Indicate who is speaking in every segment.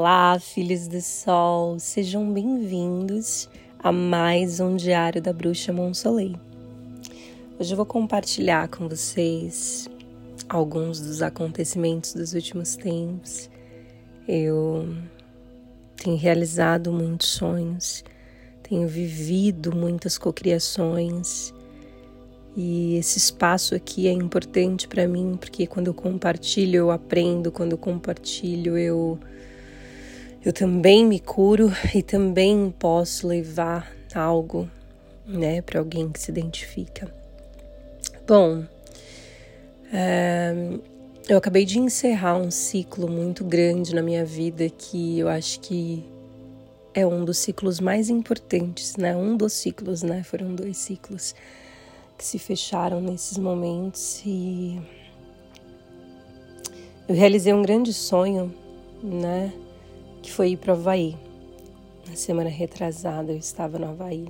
Speaker 1: Olá, filhos do sol, sejam bem-vindos a mais um Diário da Bruxa Monsoleil. Hoje eu vou compartilhar com vocês alguns dos acontecimentos dos últimos tempos. Eu tenho realizado muitos sonhos, tenho vivido muitas cocriações e esse espaço aqui é importante para mim porque quando eu compartilho eu aprendo, quando eu compartilho eu eu também me curo e também posso levar algo, né, para alguém que se identifica. Bom, é, eu acabei de encerrar um ciclo muito grande na minha vida que eu acho que é um dos ciclos mais importantes, né? Um dos ciclos, né? Foram dois ciclos que se fecharam nesses momentos e eu realizei um grande sonho, né? Que foi ir para Havaí. Na semana retrasada eu estava no Havaí.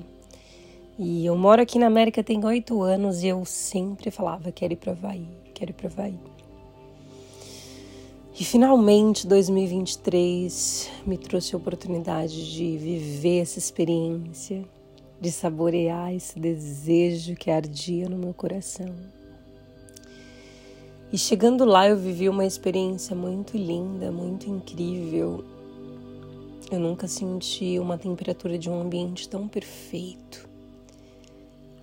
Speaker 1: E eu moro aqui na América tem oito anos e eu sempre falava: quero ir para Havaí, quero ir para Havaí. E finalmente 2023 me trouxe a oportunidade de viver essa experiência de saborear esse desejo que ardia no meu coração. E chegando lá, eu vivi uma experiência muito linda, muito incrível. Eu nunca senti uma temperatura de um ambiente tão perfeito.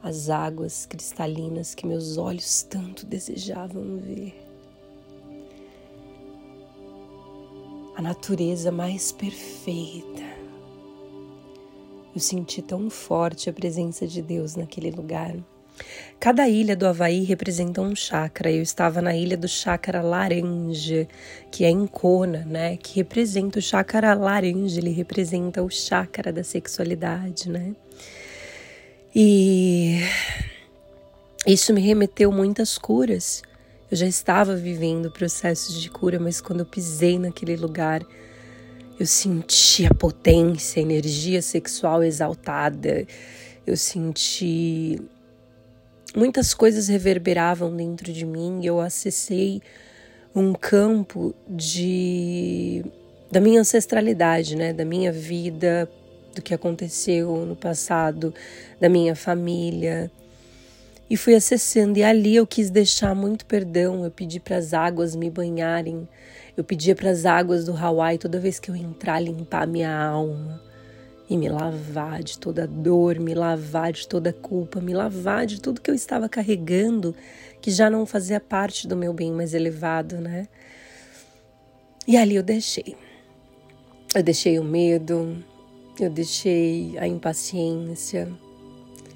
Speaker 1: As águas cristalinas que meus olhos tanto desejavam ver. A natureza mais perfeita eu senti tão forte a presença de Deus naquele lugar. Cada ilha do Havaí representa um chakra. Eu estava na ilha do chakra laranja, que é em Kona, né? Que representa o chakra laranja, ele representa o chakra da sexualidade, né? E isso me remeteu muitas curas. Eu já estava vivendo processos de cura, mas quando eu pisei naquele lugar, eu senti a potência, a energia sexual exaltada. Eu senti muitas coisas reverberavam dentro de mim e eu acessei um campo de da minha ancestralidade, né, da minha vida, do que aconteceu no passado, da minha família. E fui acessando. E ali eu quis deixar muito perdão, eu pedi para as águas me banharem. Eu pedia para as águas do Hawaii toda vez que eu entrar limpar minha alma e me lavar de toda dor, me lavar de toda culpa, me lavar de tudo que eu estava carregando que já não fazia parte do meu bem mais elevado, né? E ali eu deixei. Eu deixei o medo, eu deixei a impaciência,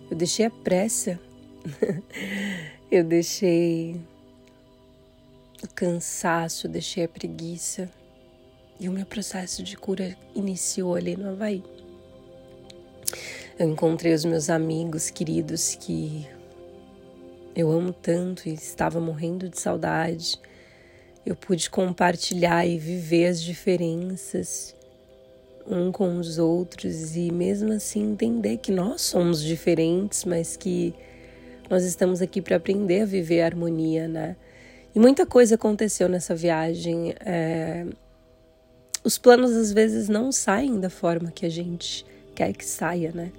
Speaker 1: eu deixei a pressa, eu deixei o cansaço, deixei a preguiça e o meu processo de cura iniciou ali no Havaí. Eu encontrei os meus amigos queridos que eu amo tanto e estava morrendo de saudade. Eu pude compartilhar e viver as diferenças um com os outros e mesmo assim entender que nós somos diferentes, mas que nós estamos aqui para aprender a viver a harmonia, né? E muita coisa aconteceu nessa viagem. É... Os planos às vezes não saem da forma que a gente quer que saia, né?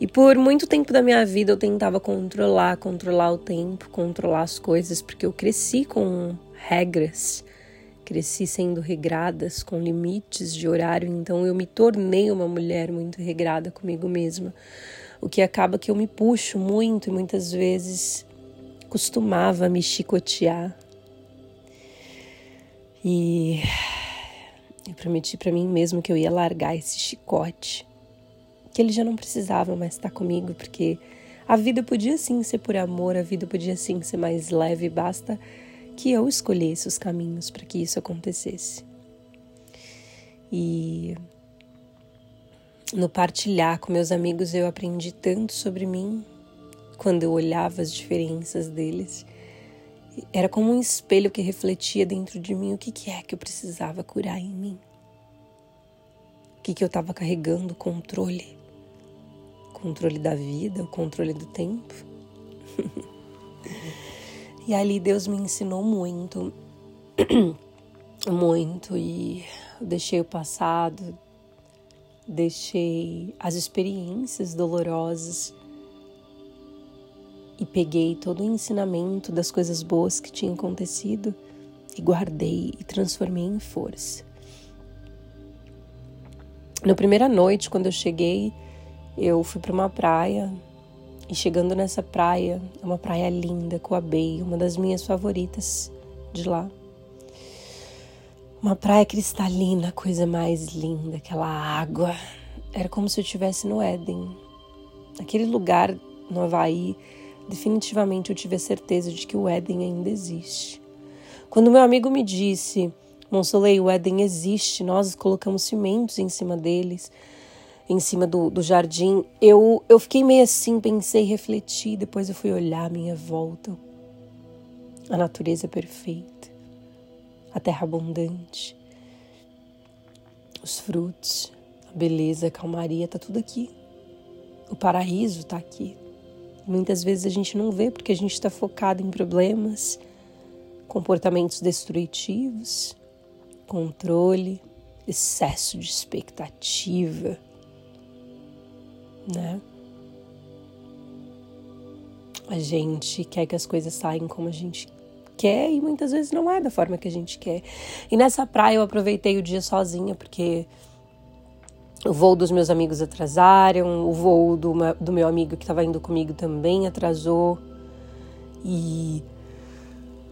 Speaker 1: E por muito tempo da minha vida eu tentava controlar, controlar o tempo, controlar as coisas, porque eu cresci com regras, cresci sendo regradas, com limites de horário, então eu me tornei uma mulher muito regrada comigo mesma. O que acaba que eu me puxo muito e muitas vezes costumava me chicotear. E eu prometi para mim mesmo que eu ia largar esse chicote, que ele já não precisava mais estar comigo, porque a vida podia sim ser por amor, a vida podia sim ser mais leve, basta que eu escolhesse os caminhos para que isso acontecesse. E no partilhar com meus amigos eu aprendi tanto sobre mim, quando eu olhava as diferenças deles. Era como um espelho que refletia dentro de mim o que, que é que eu precisava curar em mim. O que, que eu estava carregando controle. Controle da vida, o controle do tempo. e ali Deus me ensinou muito muito e deixei o passado, deixei as experiências dolorosas e peguei todo o ensinamento das coisas boas que tinham acontecido e guardei e transformei em força. Na primeira noite, quando eu cheguei, eu fui para uma praia e chegando nessa praia, é uma praia linda, Coabei, uma das minhas favoritas de lá. Uma praia cristalina, coisa mais linda, aquela água. Era como se eu estivesse no Éden. Aquele lugar no Havaí, definitivamente eu tive a certeza de que o Éden ainda existe. Quando meu amigo me disse, Monsolei, o Éden existe, nós colocamos cimentos em cima deles, em cima do, do jardim, eu, eu fiquei meio assim, pensei, refleti, depois eu fui olhar a minha volta. A natureza perfeita, a terra abundante, os frutos, a beleza, a calmaria, tá tudo aqui. O paraíso tá aqui. Muitas vezes a gente não vê porque a gente está focado em problemas, comportamentos destrutivos, controle, excesso de expectativa, né? A gente quer que as coisas saiam como a gente quer e muitas vezes não é da forma que a gente quer. E nessa praia eu aproveitei o dia sozinha porque o voo dos meus amigos atrasaram, o voo do, do meu amigo que estava indo comigo também atrasou. E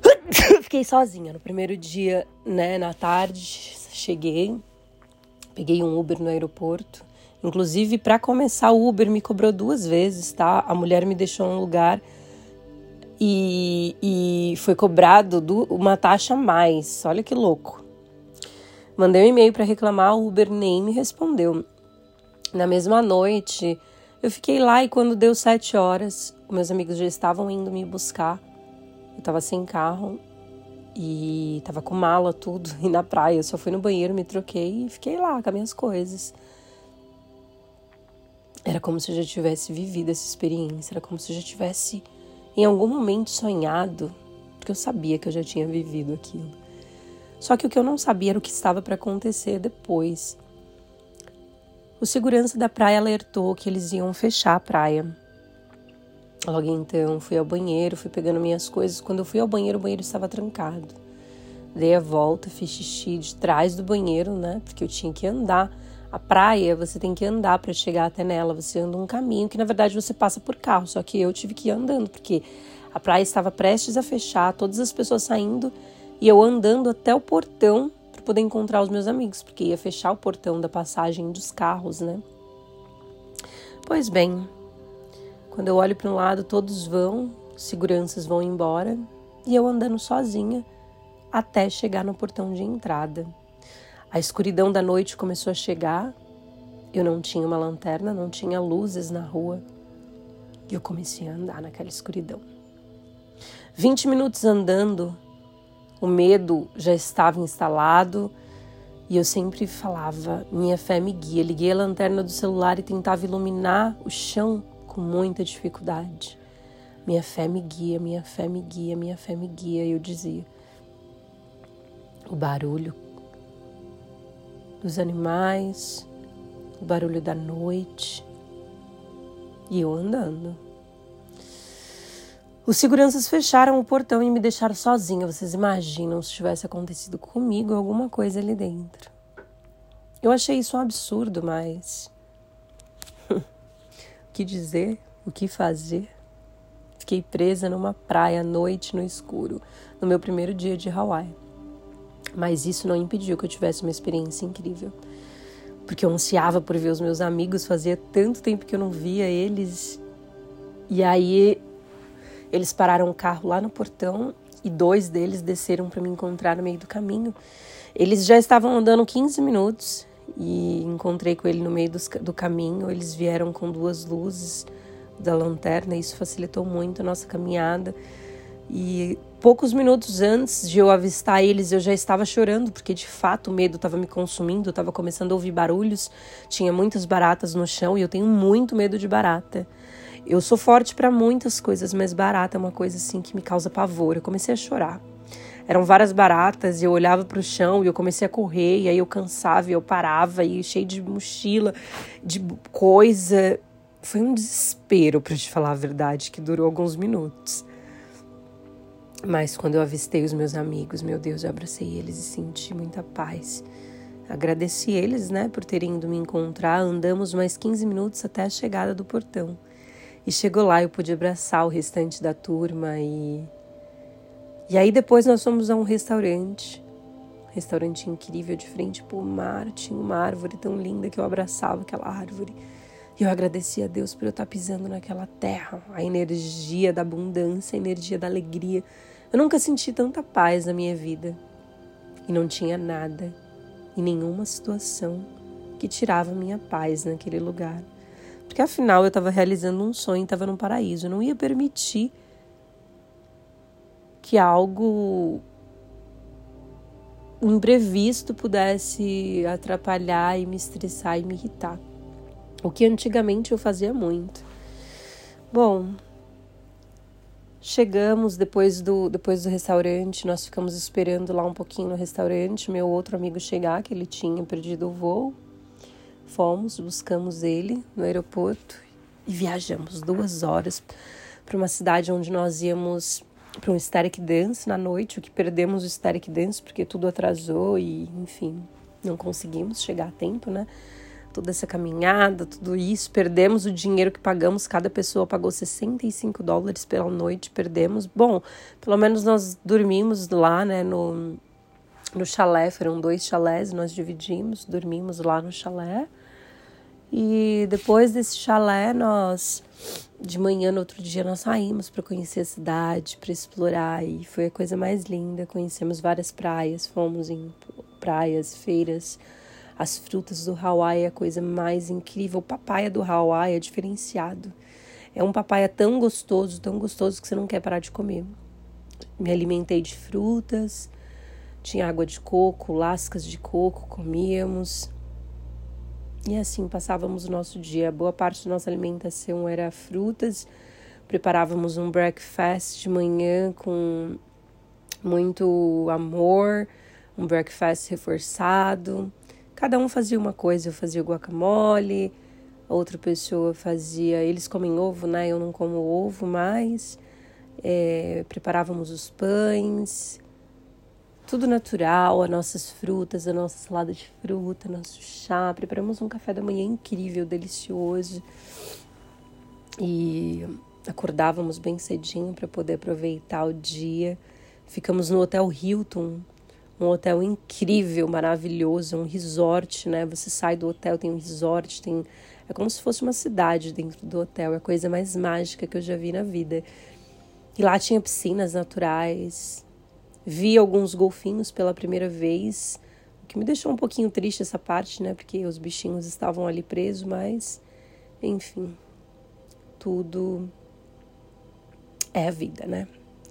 Speaker 1: fiquei sozinha no primeiro dia, né, na tarde, cheguei, peguei um Uber no aeroporto Inclusive, para começar, o Uber me cobrou duas vezes, tá? A mulher me deixou um lugar e, e foi cobrado do, uma taxa a mais. Olha que louco. Mandei um e-mail para reclamar, o Uber nem me respondeu. Na mesma noite, eu fiquei lá e quando deu sete horas, meus amigos já estavam indo me buscar. Eu tava sem carro e tava com mala, tudo, e na praia. Eu só fui no banheiro, me troquei e fiquei lá com as minhas coisas. Era como se eu já tivesse vivido essa experiência, era como se eu já tivesse em algum momento sonhado, porque eu sabia que eu já tinha vivido aquilo. Só que o que eu não sabia era o que estava para acontecer depois. O segurança da praia alertou que eles iam fechar a praia. Logo então, fui ao banheiro, fui pegando minhas coisas. Quando eu fui ao banheiro, o banheiro estava trancado. Dei a volta, fiz xixi de trás do banheiro, né? Porque eu tinha que andar a praia, você tem que andar para chegar até nela. Você anda um caminho que na verdade você passa por carro, só que eu tive que ir andando porque a praia estava prestes a fechar, todas as pessoas saindo e eu andando até o portão para poder encontrar os meus amigos, porque ia fechar o portão da passagem dos carros, né? Pois bem, quando eu olho para um lado, todos vão, seguranças vão embora e eu andando sozinha até chegar no portão de entrada. A escuridão da noite começou a chegar. Eu não tinha uma lanterna, não tinha luzes na rua. E eu comecei a andar naquela escuridão. Vinte minutos andando, o medo já estava instalado e eu sempre falava: minha fé me guia. Liguei a lanterna do celular e tentava iluminar o chão com muita dificuldade. Minha fé me guia, minha fé me guia, minha fé me guia. E eu dizia: o barulho dos animais, o barulho da noite e eu andando. Os seguranças fecharam o portão e me deixaram sozinha. Vocês imaginam se tivesse acontecido comigo alguma coisa ali dentro? Eu achei isso um absurdo, mas. o que dizer? O que fazer? Fiquei presa numa praia à noite no escuro, no meu primeiro dia de Hawaii. Mas isso não impediu que eu tivesse uma experiência incrível. Porque eu ansiava por ver os meus amigos, fazia tanto tempo que eu não via eles. E aí eles pararam o carro lá no portão e dois deles desceram para me encontrar no meio do caminho. Eles já estavam andando 15 minutos e encontrei com ele no meio do, do caminho. Eles vieram com duas luzes da lanterna, isso facilitou muito a nossa caminhada. E poucos minutos antes de eu avistar eles, eu já estava chorando, porque de fato o medo estava me consumindo, eu estava começando a ouvir barulhos, tinha muitas baratas no chão e eu tenho muito medo de barata. Eu sou forte para muitas coisas, mas barata é uma coisa assim que me causa pavor. Eu comecei a chorar. eram várias baratas e eu olhava para o chão e eu comecei a correr e aí eu cansava e eu parava e cheio de mochila, de coisa. Foi um desespero, para te falar a verdade, que durou alguns minutos. Mas quando eu avistei os meus amigos, meu Deus, eu abracei eles e senti muita paz. Agradeci eles, né, por terem ido me encontrar. Andamos mais 15 minutos até a chegada do portão. E chegou lá, eu pude abraçar o restante da turma e e aí depois nós fomos a um restaurante, restaurante incrível de frente para o mar, tinha uma árvore tão linda que eu abraçava aquela árvore. E eu agradecia a Deus por eu estar pisando naquela terra, a energia da abundância, a energia da alegria. Eu nunca senti tanta paz na minha vida. E não tinha nada, e nenhuma situação que tirava minha paz naquele lugar. Porque afinal eu estava realizando um sonho, estava num paraíso. Eu não ia permitir que algo imprevisto pudesse atrapalhar e me estressar e me irritar. O que antigamente eu fazia muito. Bom, chegamos depois do, depois do restaurante, nós ficamos esperando lá um pouquinho no restaurante, meu outro amigo chegar, que ele tinha perdido o voo. Fomos, buscamos ele no aeroporto e viajamos duas horas para uma cidade onde nós íamos para um Static Dance na noite, o que perdemos o Static Dance porque tudo atrasou e, enfim, não conseguimos chegar a tempo, né? Toda essa caminhada, tudo isso, perdemos o dinheiro que pagamos, cada pessoa pagou 65 dólares pela noite, perdemos. Bom, pelo menos nós dormimos lá, né, no, no chalé, foram dois chalés, nós dividimos, dormimos lá no chalé. E depois desse chalé, nós de manhã no outro dia nós saímos para conhecer a cidade, para explorar e foi a coisa mais linda. Conhecemos várias praias, fomos em praias, feiras. As frutas do Hawaii é a coisa mais incrível. O papaya do Hawaii é diferenciado. É um papaya tão gostoso, tão gostoso que você não quer parar de comer. Me alimentei de frutas, tinha água de coco, lascas de coco, comíamos. E assim passávamos o nosso dia. Boa parte da nossa alimentação era frutas. Preparávamos um breakfast de manhã com muito amor, um breakfast reforçado. Cada um fazia uma coisa. Eu fazia guacamole, outra pessoa fazia. Eles comem ovo, né? Eu não como ovo mais. É, preparávamos os pães, tudo natural, as nossas frutas, a nossa salada de fruta, nosso chá. Preparamos um café da manhã incrível, delicioso. E acordávamos bem cedinho para poder aproveitar o dia. Ficamos no Hotel Hilton, um hotel incrível, maravilhoso, um resort, né? Você sai do hotel, tem um resort, tem é como se fosse uma cidade dentro do hotel, é a coisa mais mágica que eu já vi na vida. E lá tinha piscinas naturais, Vi alguns golfinhos pela primeira vez, o que me deixou um pouquinho triste essa parte, né? Porque os bichinhos estavam ali presos, mas enfim, tudo é a vida, né?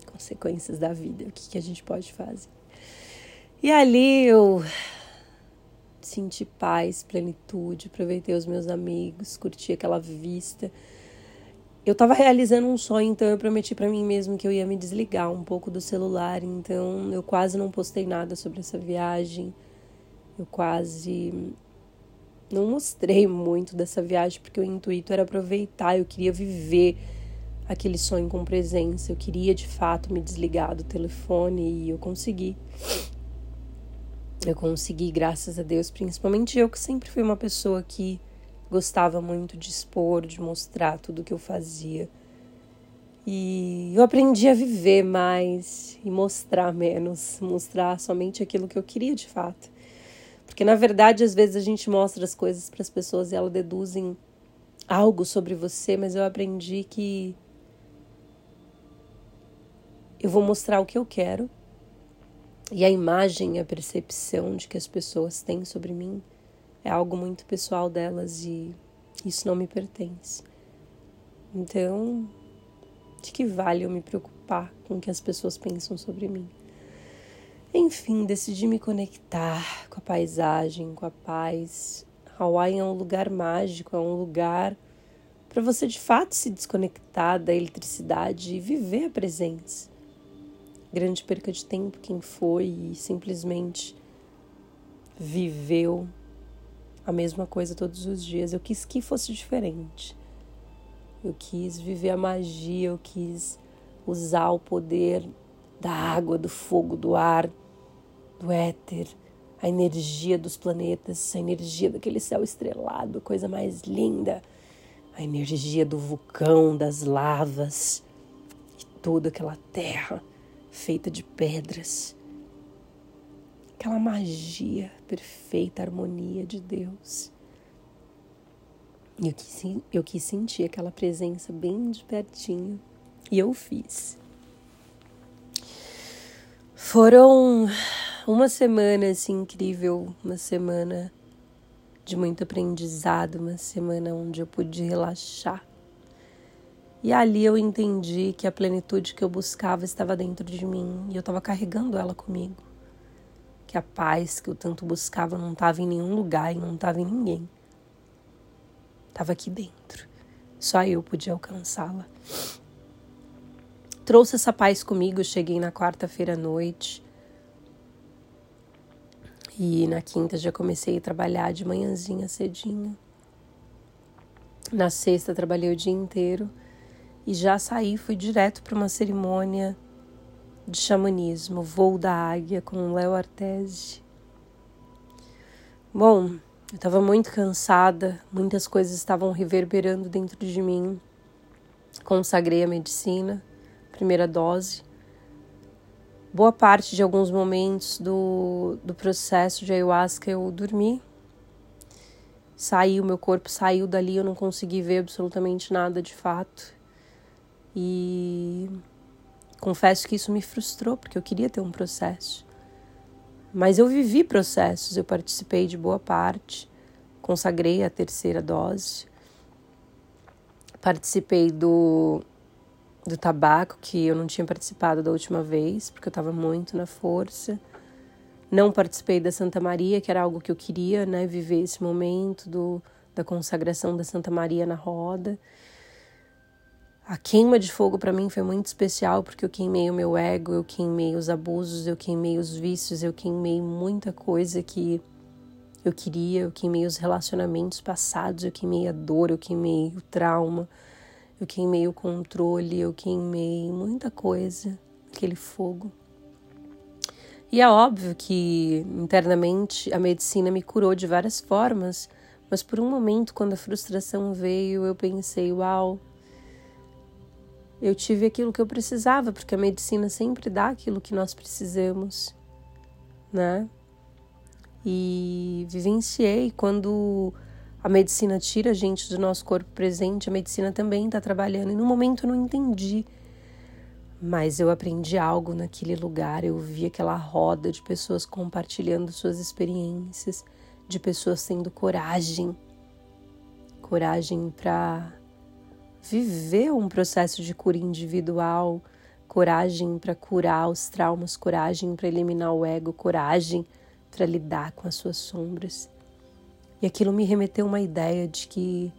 Speaker 1: Consequências da vida, o que, que a gente pode fazer. E ali eu senti paz, plenitude, aproveitei os meus amigos, curti aquela vista eu estava realizando um sonho, então eu prometi para mim mesmo que eu ia me desligar um pouco do celular, então eu quase não postei nada sobre essa viagem. Eu quase não mostrei muito dessa viagem porque o intuito era aproveitar, eu queria viver aquele sonho com presença, eu queria de fato me desligar do telefone e eu consegui. Eu consegui, graças a Deus, principalmente eu que sempre fui uma pessoa que gostava muito de expor, de mostrar tudo que eu fazia. E eu aprendi a viver mais e mostrar menos, mostrar somente aquilo que eu queria de fato. Porque na verdade, às vezes a gente mostra as coisas para as pessoas e elas deduzem algo sobre você, mas eu aprendi que eu vou mostrar o que eu quero e a imagem, a percepção de que as pessoas têm sobre mim é algo muito pessoal delas e isso não me pertence. Então, de que vale eu me preocupar com o que as pessoas pensam sobre mim? Enfim, decidi me conectar com a paisagem, com a paz. Hawaii é um lugar mágico, é um lugar para você de fato se desconectar da eletricidade e viver a presença. Grande perca de tempo quem foi e simplesmente viveu a mesma coisa todos os dias. Eu quis que fosse diferente. Eu quis viver a magia, eu quis usar o poder da água, do fogo, do ar, do éter, a energia dos planetas, a energia daquele céu estrelado, coisa mais linda, a energia do vulcão, das lavas e toda aquela terra feita de pedras. Aquela magia perfeita, harmonia de Deus. E eu quis, eu quis sentir aquela presença bem de pertinho. E eu fiz. Foram uma semana assim incrível, uma semana de muito aprendizado, uma semana onde eu pude relaxar. E ali eu entendi que a plenitude que eu buscava estava dentro de mim e eu estava carregando ela comigo. Que a paz que eu tanto buscava não estava em nenhum lugar e não estava em ninguém estava aqui dentro. Só eu podia alcançá-la. Trouxe essa paz comigo, cheguei na quarta-feira à noite. E na quinta já comecei a trabalhar de manhãzinha cedinho. Na sexta trabalhei o dia inteiro e já saí, fui direto para uma cerimônia de xamanismo, voo da águia com Léo Artese. Bom, eu estava muito cansada, muitas coisas estavam reverberando dentro de mim. Consagrei a medicina, primeira dose. Boa parte de alguns momentos do, do processo de ayahuasca eu dormi. Saiu, meu corpo saiu dali, eu não consegui ver absolutamente nada de fato. E confesso que isso me frustrou, porque eu queria ter um processo. Mas eu vivi processos, eu participei de boa parte, consagrei a terceira dose, participei do, do tabaco, que eu não tinha participado da última vez, porque eu estava muito na força. Não participei da Santa Maria, que era algo que eu queria, né? Viver esse momento do, da consagração da Santa Maria na roda. A queima de fogo para mim foi muito especial porque eu queimei o meu ego, eu queimei os abusos, eu queimei os vícios, eu queimei muita coisa que eu queria, eu queimei os relacionamentos passados, eu queimei a dor, eu queimei o trauma, eu queimei o controle, eu queimei muita coisa, aquele fogo. E é óbvio que internamente a medicina me curou de várias formas, mas por um momento, quando a frustração veio, eu pensei: uau, eu tive aquilo que eu precisava, porque a medicina sempre dá aquilo que nós precisamos, né? E vivenciei quando a medicina tira a gente do nosso corpo presente, a medicina também está trabalhando. E no momento eu não entendi, mas eu aprendi algo naquele lugar. Eu vi aquela roda de pessoas compartilhando suas experiências, de pessoas tendo coragem coragem para viver um processo de cura individual, coragem para curar os traumas, coragem para eliminar o ego, coragem para lidar com as suas sombras. E aquilo me remeteu uma ideia de que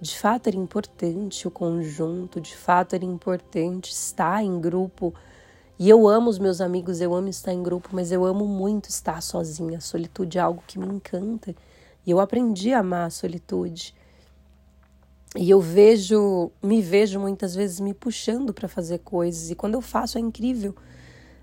Speaker 1: de fato era importante o conjunto, de fato era importante estar em grupo. E eu amo os meus amigos, eu amo estar em grupo, mas eu amo muito estar sozinha. A solitude é algo que me encanta. E eu aprendi a amar a solitude. E eu vejo, me vejo muitas vezes me puxando para fazer coisas, e quando eu faço é incrível.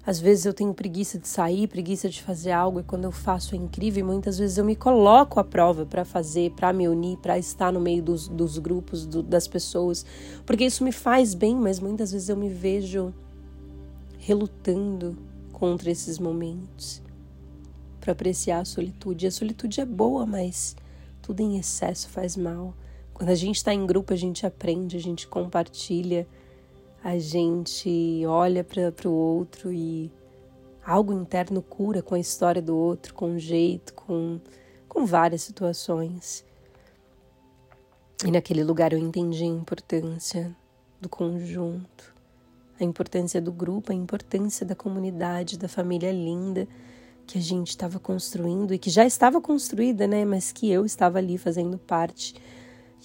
Speaker 1: Às vezes eu tenho preguiça de sair, preguiça de fazer algo, e quando eu faço é incrível. E muitas vezes eu me coloco à prova para fazer, para me unir, para estar no meio dos, dos grupos, do, das pessoas, porque isso me faz bem, mas muitas vezes eu me vejo relutando contra esses momentos para apreciar a solitude. E a solitude é boa, mas tudo em excesso faz mal. Quando a gente está em grupo, a gente aprende, a gente compartilha, a gente olha para o outro e algo interno cura com a história do outro, com o jeito, com, com várias situações. E naquele lugar eu entendi a importância do conjunto, a importância do grupo, a importância da comunidade, da família linda que a gente estava construindo e que já estava construída, né? Mas que eu estava ali fazendo parte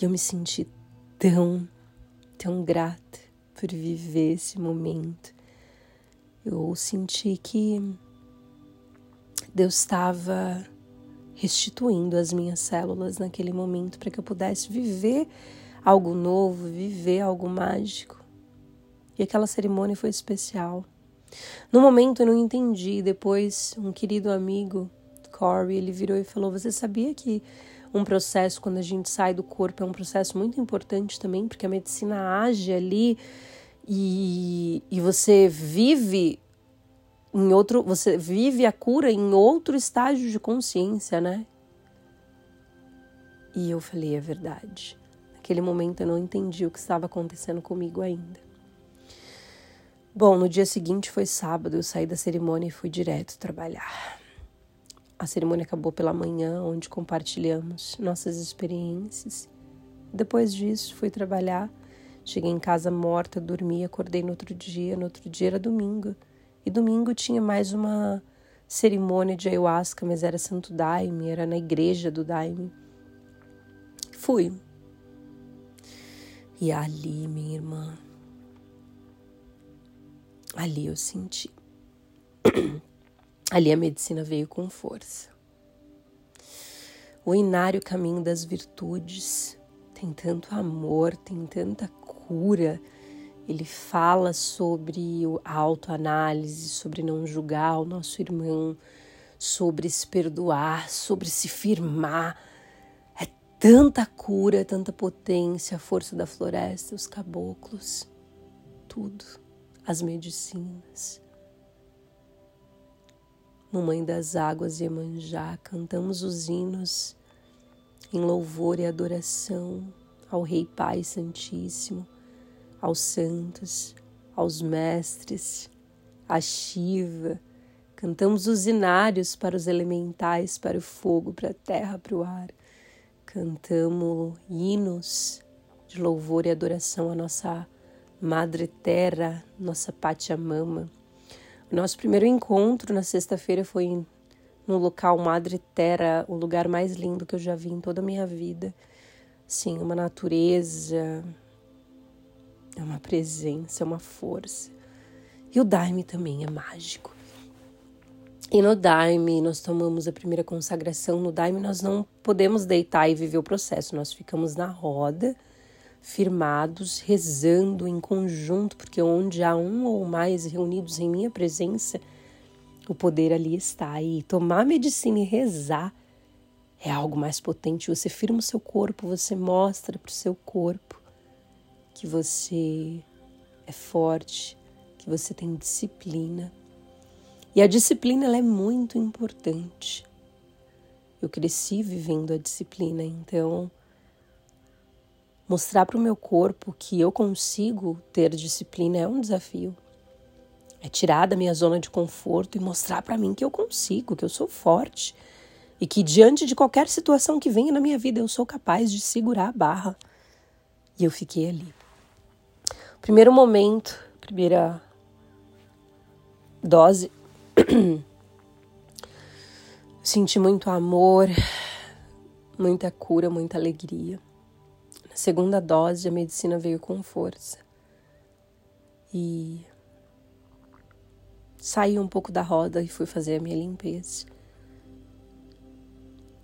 Speaker 1: e eu me senti tão, tão grata por viver esse momento. Eu senti que Deus estava restituindo as minhas células naquele momento para que eu pudesse viver algo novo, viver algo mágico. E aquela cerimônia foi especial. No momento eu não entendi, depois um querido amigo, Corey, ele virou e falou: "Você sabia que um processo quando a gente sai do corpo é um processo muito importante também, porque a medicina age ali e, e você vive em outro, você vive a cura em outro estágio de consciência, né? E eu falei, é verdade. Naquele momento eu não entendi o que estava acontecendo comigo ainda. Bom, no dia seguinte foi sábado, eu saí da cerimônia e fui direto trabalhar. A cerimônia acabou pela manhã, onde compartilhamos nossas experiências. Depois disso, fui trabalhar. Cheguei em casa morta, dormi, acordei no outro dia. No outro dia era domingo. E domingo tinha mais uma cerimônia de ayahuasca, mas era Santo Daime, era na igreja do Daime. Fui. E ali, minha irmã, ali eu senti. Ali a medicina veio com força. O inário caminho das virtudes tem tanto amor, tem tanta cura ele fala sobre a autoanálise, sobre não julgar o nosso irmão, sobre se perdoar, sobre se firmar. É tanta cura, tanta potência, a força da floresta, os caboclos, tudo, as medicinas. Mamãe das Águas e Emanjá, cantamos os hinos em louvor e adoração ao Rei Pai Santíssimo aos santos, aos mestres, a Shiva. Cantamos os inários para os elementais, para o fogo, para a terra, para o ar. Cantamos hinos de louvor e adoração à nossa Madre Terra, nossa Pachamama. O nosso primeiro encontro na sexta-feira foi no local Madre Terra, o lugar mais lindo que eu já vi em toda a minha vida. Sim, uma natureza, é uma presença, é uma força. E o Daime também é mágico. E no Daime, nós tomamos a primeira consagração. No Daime, nós não podemos deitar e viver o processo, nós ficamos na roda, firmados, rezando em conjunto, porque onde há um ou mais reunidos em minha presença, o poder ali está. E tomar medicina e rezar é algo mais potente. Você firma o seu corpo, você mostra para o seu corpo que você é forte, que você tem disciplina. E a disciplina ela é muito importante. Eu cresci vivendo a disciplina, então mostrar para o meu corpo que eu consigo ter disciplina é um desafio. É tirar da minha zona de conforto e mostrar para mim que eu consigo, que eu sou forte e que diante de qualquer situação que venha na minha vida eu sou capaz de segurar a barra. E eu fiquei ali. Primeiro momento, primeira dose, senti muito amor, muita cura, muita alegria. Na segunda dose, a medicina veio com força. E saí um pouco da roda e fui fazer a minha limpeza.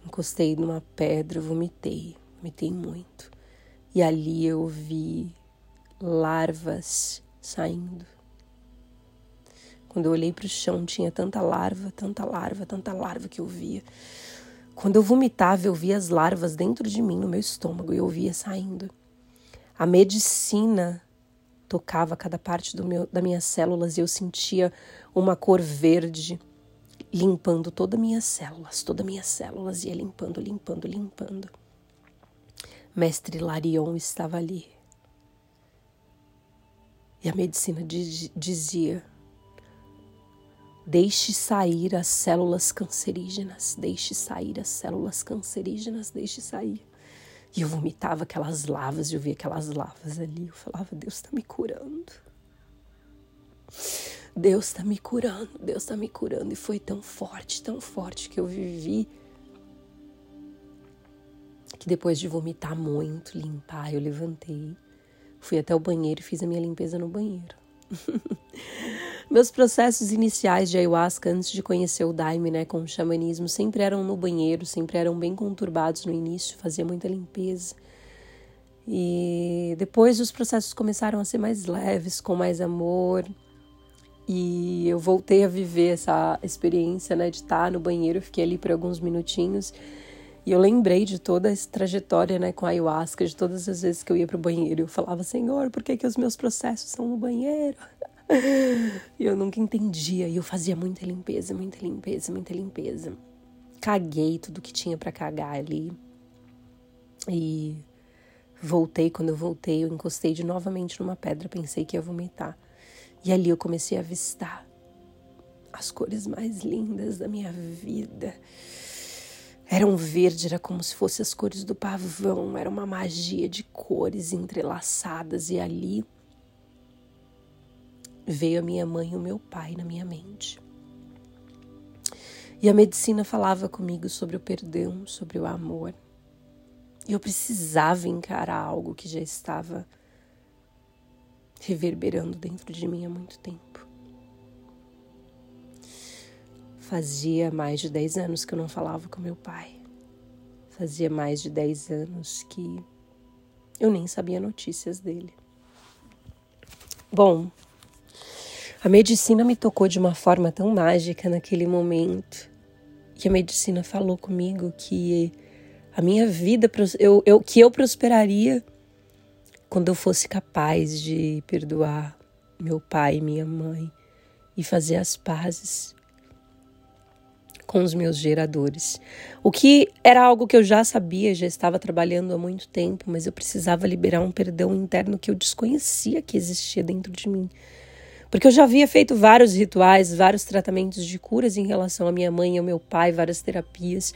Speaker 1: Encostei numa pedra, vomitei, vomitei muito. E ali eu vi larvas saindo. Quando eu olhei para o chão, tinha tanta larva, tanta larva, tanta larva que eu via. Quando eu vomitava, eu via as larvas dentro de mim, no meu estômago, e eu via saindo. A medicina tocava cada parte do meu, das minhas células e eu sentia uma cor verde limpando todas as minhas células, todas as minhas células, ia limpando, limpando, limpando. Mestre Larion estava ali. E a medicina dizia: deixe sair as células cancerígenas, deixe sair as células cancerígenas, deixe sair. E eu vomitava aquelas lavas, eu via aquelas lavas ali. Eu falava: Deus está me curando. Deus está me curando, Deus está me curando. E foi tão forte, tão forte que eu vivi. Que depois de vomitar muito, limpar, eu levantei Fui até o banheiro e fiz a minha limpeza no banheiro. Meus processos iniciais de ayahuasca, antes de conhecer o Daime, né, com o xamanismo, sempre eram no banheiro, sempre eram bem conturbados no início, fazia muita limpeza. E depois os processos começaram a ser mais leves, com mais amor. E eu voltei a viver essa experiência, né, de estar no banheiro, fiquei ali por alguns minutinhos. E eu lembrei de toda essa trajetória, né, com a ayahuasca, de todas as vezes que eu ia para o banheiro. Eu falava, Senhor, por que, que os meus processos são no banheiro? E eu nunca entendia. E eu fazia muita limpeza, muita limpeza, muita limpeza. Caguei tudo que tinha para cagar ali. E voltei. Quando eu voltei, eu encostei de novamente numa pedra. Pensei que ia vomitar. E ali eu comecei a avistar as cores mais lindas da minha vida. Era um verde, era como se fossem as cores do pavão, era uma magia de cores entrelaçadas, e ali veio a minha mãe e o meu pai na minha mente. E a medicina falava comigo sobre o perdão, sobre o amor. E eu precisava encarar algo que já estava reverberando dentro de mim há muito tempo. Fazia mais de 10 anos que eu não falava com meu pai. Fazia mais de 10 anos que eu nem sabia notícias dele. Bom, a medicina me tocou de uma forma tão mágica naquele momento. Que a medicina falou comigo que a minha vida, eu, eu, que eu prosperaria quando eu fosse capaz de perdoar meu pai e minha mãe e fazer as pazes com os meus geradores. O que era algo que eu já sabia, já estava trabalhando há muito tempo, mas eu precisava liberar um perdão interno que eu desconhecia que existia dentro de mim. Porque eu já havia feito vários rituais, vários tratamentos de curas em relação à minha mãe e ao meu pai, várias terapias.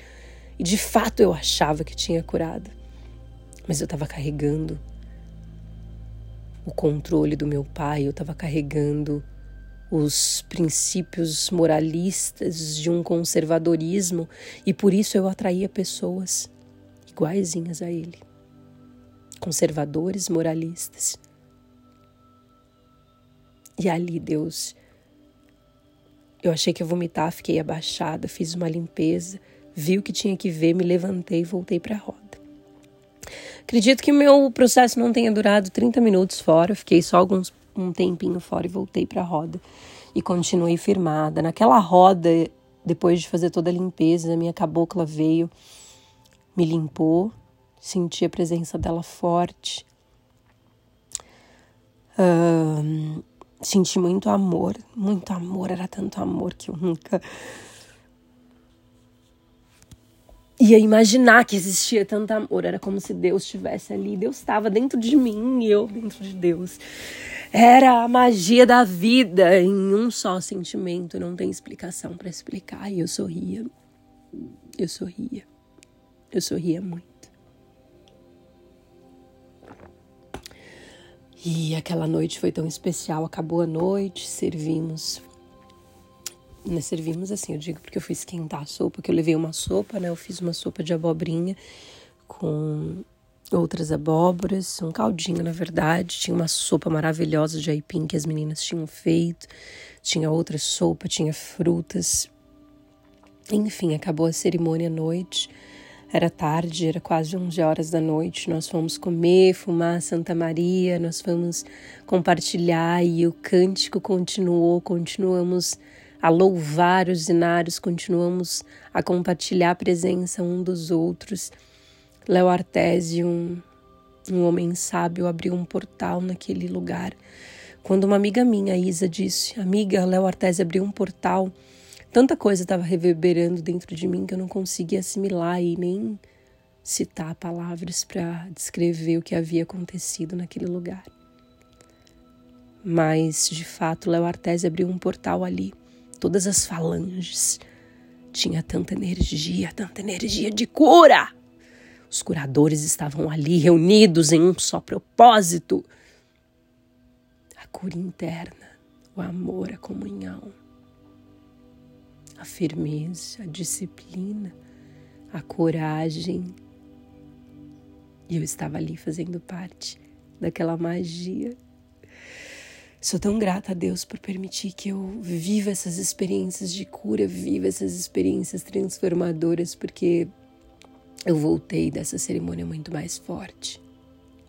Speaker 1: E de fato eu achava que tinha curado. Mas eu estava carregando o controle do meu pai, eu estava carregando os princípios moralistas de um conservadorismo e por isso eu atraía pessoas iguaizinhas a ele. Conservadores moralistas e ali, Deus, eu achei que ia vomitar, fiquei abaixada, fiz uma limpeza, vi o que tinha que ver, me levantei e voltei para a roda. Acredito que meu processo não tenha durado 30 minutos fora, fiquei só alguns um tempinho fora e voltei para a roda e continuei firmada. Naquela roda, depois de fazer toda a limpeza, minha cabocla veio, me limpou, senti a presença dela forte. Um, senti muito amor, muito amor, era tanto amor que eu nunca ia imaginar que existia tanto amor. Era como se Deus estivesse ali, Deus estava dentro de mim e eu dentro de Deus. Era a magia da vida em um só sentimento, não tem explicação para explicar. E eu sorria, eu sorria, eu sorria muito. E aquela noite foi tão especial. Acabou a noite, servimos. Né, servimos assim, eu digo porque eu fui esquentar a sopa, porque eu levei uma sopa, né? Eu fiz uma sopa de abobrinha com outras abóboras, um caldinho, na verdade. Tinha uma sopa maravilhosa de aipim que as meninas tinham feito. Tinha outra sopa, tinha frutas. Enfim, acabou a cerimônia à noite. Era tarde, era quase 11 horas da noite. Nós fomos comer, fumar Santa Maria, nós fomos compartilhar e o cântico continuou. Continuamos a louvar os inários, continuamos a compartilhar a presença um dos outros. Léo Artesi, um, um homem sábio, abriu um portal naquele lugar. Quando uma amiga minha, Isa, disse: Amiga, Léo Artesi abriu um portal Tanta coisa estava reverberando dentro de mim que eu não conseguia assimilar e nem citar palavras para descrever o que havia acontecido naquele lugar. Mas, de fato, Léo Artesi abriu um portal ali. Todas as falanges. Tinha tanta energia, tanta energia de cura. Os curadores estavam ali reunidos em um só propósito: a cura interna, o amor, a comunhão a firmeza, a disciplina, a coragem. E eu estava ali fazendo parte daquela magia. Sou tão grata a Deus por permitir que eu viva essas experiências de cura, viva essas experiências transformadoras, porque eu voltei dessa cerimônia muito mais forte,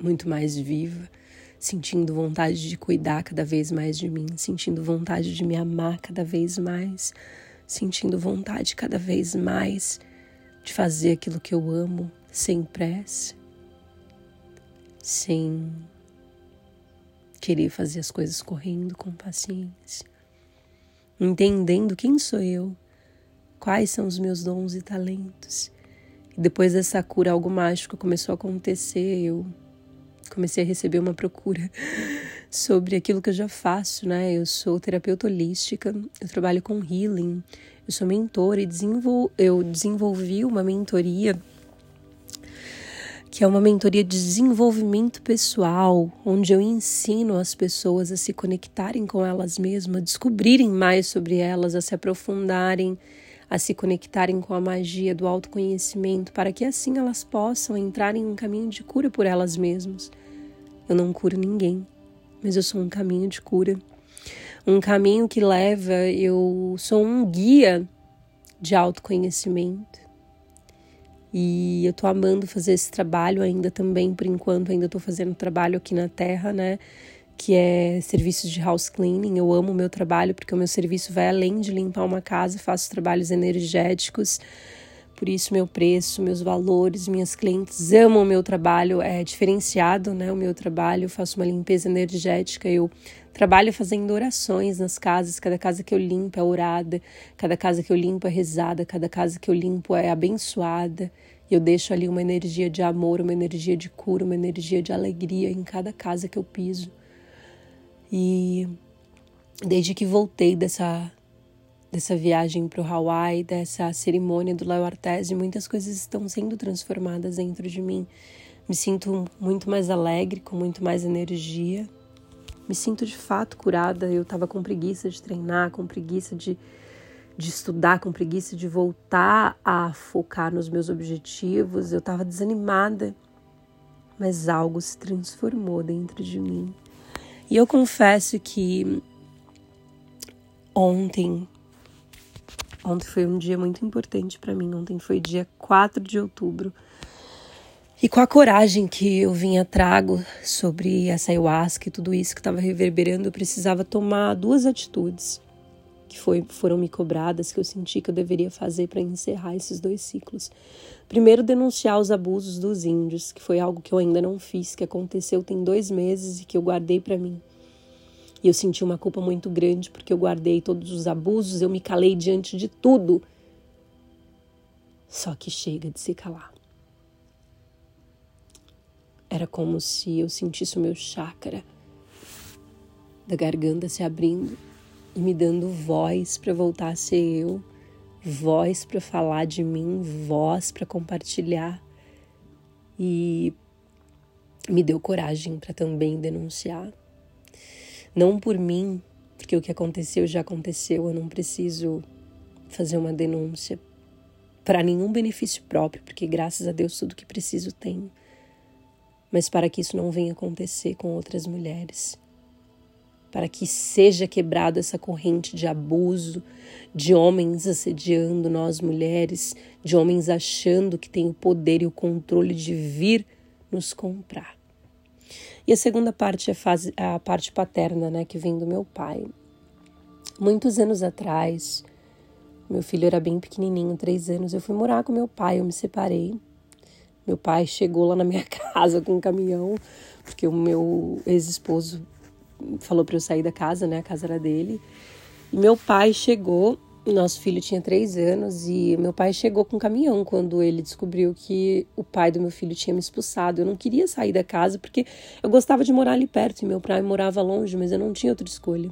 Speaker 1: muito mais viva, sentindo vontade de cuidar cada vez mais de mim, sentindo vontade de me amar cada vez mais, sentindo vontade cada vez mais de fazer aquilo que eu amo sem pressa, sem querer fazer as coisas correndo com paciência, entendendo quem sou eu, quais são os meus dons e talentos e depois dessa cura, algo mágico começou a acontecer. Eu comecei a receber uma procura sobre aquilo que eu já faço, né? Eu sou terapeuta holística, eu trabalho com healing, eu sou mentora e desenvol... eu desenvolvi uma mentoria que é uma mentoria de desenvolvimento pessoal, onde eu ensino as pessoas a se conectarem com elas mesmas, a descobrirem mais sobre elas, a se aprofundarem a se conectarem com a magia do autoconhecimento, para que assim elas possam entrar em um caminho de cura por elas mesmas. Eu não curo ninguém, mas eu sou um caminho de cura. Um caminho que leva, eu sou um guia de autoconhecimento. E eu tô amando fazer esse trabalho ainda também, por enquanto, ainda tô fazendo trabalho aqui na Terra, né? que é serviços de house cleaning. Eu amo o meu trabalho porque o meu serviço vai além de limpar uma casa, faço trabalhos energéticos. Por isso meu preço, meus valores, minhas clientes amam o meu trabalho, é diferenciado, né? O meu trabalho, eu faço uma limpeza energética, eu trabalho fazendo orações nas casas, cada casa que eu limpo é orada, cada casa que eu limpo é rezada, cada casa que eu limpo é abençoada. E eu deixo ali uma energia de amor, uma energia de cura, uma energia de alegria em cada casa que eu piso. E desde que voltei dessa dessa viagem para o Hawaii, dessa cerimônia do Léo Artesi, muitas coisas estão sendo transformadas dentro de mim. Me sinto muito mais alegre, com muito mais energia. Me sinto de fato curada. Eu estava com preguiça de treinar, com preguiça de, de estudar, com preguiça de voltar a focar nos meus objetivos. Eu estava desanimada, mas algo se transformou dentro de mim. E eu confesso que ontem ontem foi um dia muito importante para mim. Ontem foi dia 4 de outubro. E com a coragem que eu vinha trago sobre essa ayahuasca e tudo isso que estava reverberando, eu precisava tomar duas atitudes que foi, foram me cobradas, que eu senti que eu deveria fazer para encerrar esses dois ciclos. Primeiro, denunciar os abusos dos índios, que foi algo que eu ainda não fiz, que aconteceu tem dois meses e que eu guardei para mim. E eu senti uma culpa muito grande porque eu guardei todos os abusos, eu me calei diante de tudo. Só que chega de se calar. Era como se eu sentisse o meu chácara da garganta se abrindo e me dando voz para voltar a ser eu, voz para falar de mim, voz para compartilhar. E me deu coragem para também denunciar. Não por mim, porque o que aconteceu já aconteceu, eu não preciso fazer uma denúncia para nenhum benefício próprio, porque graças a Deus tudo que preciso tenho. Mas para que isso não venha acontecer com outras mulheres para que seja quebrada essa corrente de abuso, de homens assediando nós mulheres, de homens achando que tem o poder e o controle de vir nos comprar. E a segunda parte é fase, a parte paterna, né, que vem do meu pai. Muitos anos atrás, meu filho era bem pequenininho, três anos, eu fui morar com meu pai, eu me separei. Meu pai chegou lá na minha casa com um caminhão, porque o meu ex-esposo falou para eu sair da casa, né? A casa era dele. E meu pai chegou, nosso filho tinha três anos, e meu pai chegou com um caminhão quando ele descobriu que o pai do meu filho tinha me expulsado. Eu não queria sair da casa porque eu gostava de morar ali perto e meu pai morava longe, mas eu não tinha outra escolha.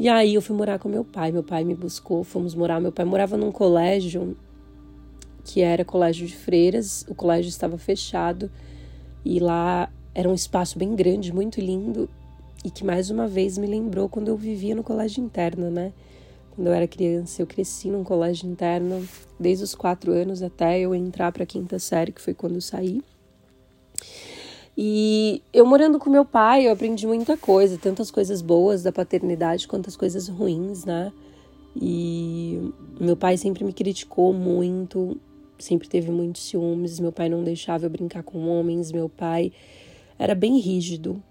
Speaker 1: E aí eu fui morar com meu pai. Meu pai me buscou, fomos morar. Meu pai morava num colégio que era colégio de freiras. O colégio estava fechado e lá era um espaço bem grande, muito lindo e que mais uma vez me lembrou quando eu vivia no colégio interno, né? Quando eu era criança, eu cresci num colégio interno desde os quatro anos até eu entrar para a quinta série, que foi quando eu saí. E eu morando com meu pai, eu aprendi muita coisa, tantas coisas boas da paternidade quanto as coisas ruins, né? E meu pai sempre me criticou muito, sempre teve muitos ciúmes. Meu pai não deixava eu brincar com homens, meu pai era bem rígido.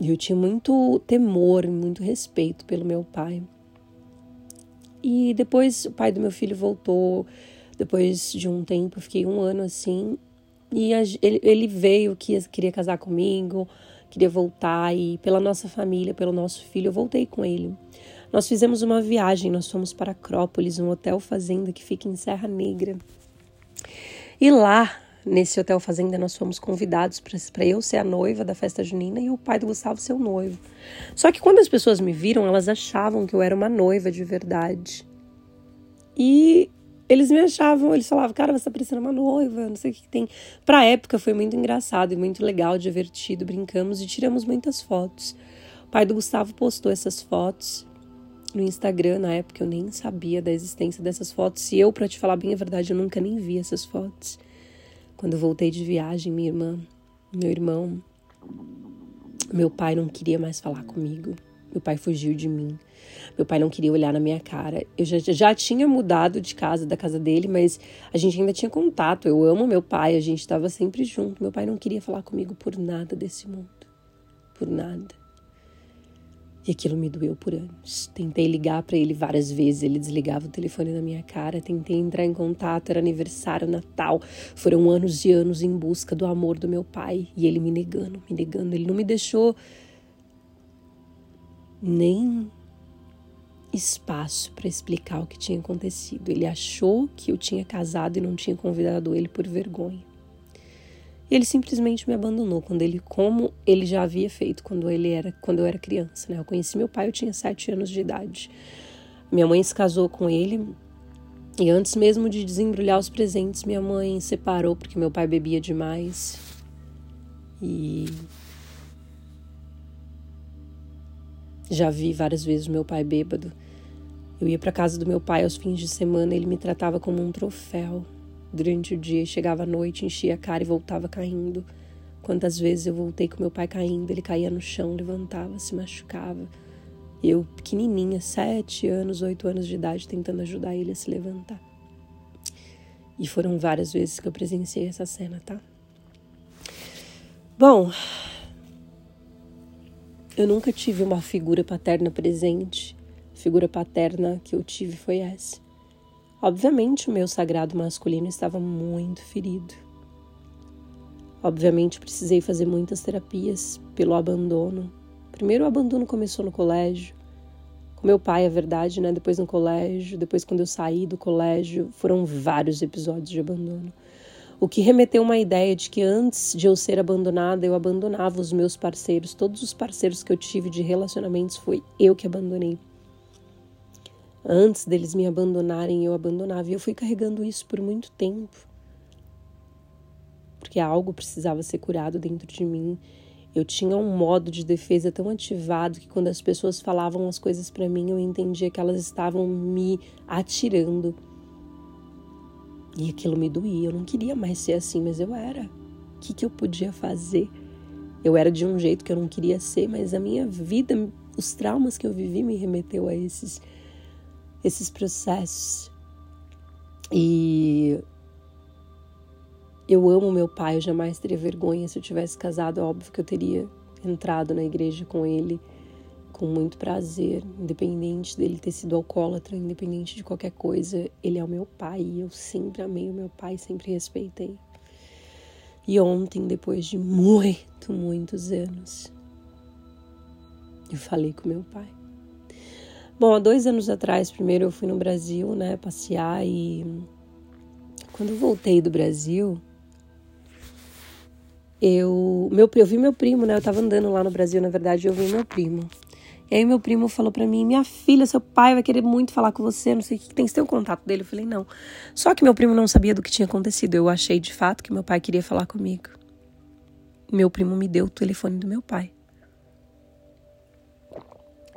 Speaker 1: E eu tinha muito temor, muito respeito pelo meu pai. E depois o pai do meu filho voltou, depois de um tempo, fiquei um ano assim, e ele, ele veio, que queria casar comigo, queria voltar, e pela nossa família, pelo nosso filho, eu voltei com ele. Nós fizemos uma viagem, nós fomos para Acrópolis, um hotel fazenda que fica em Serra Negra. E lá, nesse hotel fazenda, nós fomos convidados para eu ser a noiva da festa junina e o pai do Gustavo ser o noivo. Só que quando as pessoas me viram, elas achavam que eu era uma noiva de verdade. E eles me achavam, eles falavam, cara, você tá parecendo uma noiva, não sei o que, que tem. Pra época foi muito engraçado e muito legal, divertido, brincamos e tiramos muitas fotos. O pai do Gustavo postou essas fotos no Instagram, na época eu nem sabia da existência dessas fotos. E eu, para te falar bem a verdade, eu nunca nem vi essas fotos. Quando voltei de viagem, minha irmã, meu irmão, meu pai não queria mais falar comigo. Meu pai fugiu de mim. Meu pai não queria olhar na minha cara. Eu já, já tinha mudado de casa, da casa dele, mas a gente ainda tinha contato. Eu amo meu pai, a gente estava sempre junto. Meu pai não queria falar comigo por nada desse mundo. Por nada. E aquilo me doeu por anos. Tentei ligar para ele várias vezes, ele desligava o telefone na minha cara. Tentei entrar em contato, era aniversário, Natal. Foram anos e anos em busca do amor do meu pai e ele me negando, me negando. Ele não me deixou nem espaço para explicar o que tinha acontecido. Ele achou que eu tinha casado e não tinha convidado ele por vergonha. Ele simplesmente me abandonou quando ele, como ele já havia feito quando ele era, quando eu era criança. Né? Eu conheci meu pai, eu tinha sete anos de idade. Minha mãe se casou com ele e antes mesmo de desembrulhar os presentes, minha mãe separou porque meu pai bebia demais e Já vi várias vezes meu pai bêbado. Eu ia para casa do meu pai aos fins de semana, ele me tratava como um troféu. Durante o dia, chegava à noite, enchia a cara e voltava caindo. Quantas vezes eu voltei com meu pai caindo, ele caía no chão, levantava, se machucava. Eu, pequenininha, sete anos, oito anos de idade, tentando ajudar ele a se levantar. E foram várias vezes que eu presenciei essa cena, tá? Bom, eu nunca tive uma figura paterna presente. A figura paterna que eu tive foi essa. Obviamente, o meu sagrado masculino estava muito ferido. Obviamente, precisei fazer muitas terapias pelo abandono. Primeiro, o abandono começou no colégio, com meu pai, é verdade, né? Depois no colégio, depois quando eu saí do colégio, foram vários episódios de abandono o que remeteu uma ideia de que antes de eu ser abandonada, eu abandonava os meus parceiros. Todos os parceiros que eu tive de relacionamentos foi eu que abandonei. Antes deles me abandonarem, eu abandonava. E eu fui carregando isso por muito tempo. Porque algo precisava ser curado dentro de mim. Eu tinha um modo de defesa tão ativado que quando as pessoas falavam as coisas para mim, eu entendia que elas estavam me atirando e aquilo me doía, eu não queria mais ser assim, mas eu era. O que, que eu podia fazer? Eu era de um jeito que eu não queria ser, mas a minha vida, os traumas que eu vivi me remeteu a esses, esses processos. E eu amo meu pai, eu jamais teria vergonha se eu tivesse casado. É óbvio que eu teria entrado na igreja com ele com muito prazer, independente dele ter sido alcoólatra, independente de qualquer coisa, ele é o meu pai e eu sempre amei o meu pai, sempre respeitei. E ontem, depois de muito, muitos anos, eu falei com meu pai. Bom, há dois anos atrás, primeiro eu fui no Brasil, né, passear e quando eu voltei do Brasil, eu, meu, eu vi meu primo, né? Eu tava andando lá no Brasil, na verdade, eu vi meu primo. E aí meu primo falou para mim: "Minha filha, seu pai vai querer muito falar com você, não sei o que tem, você tem o contato dele?" Eu falei: "Não". Só que meu primo não sabia do que tinha acontecido. Eu achei de fato que meu pai queria falar comigo. Meu primo me deu o telefone do meu pai.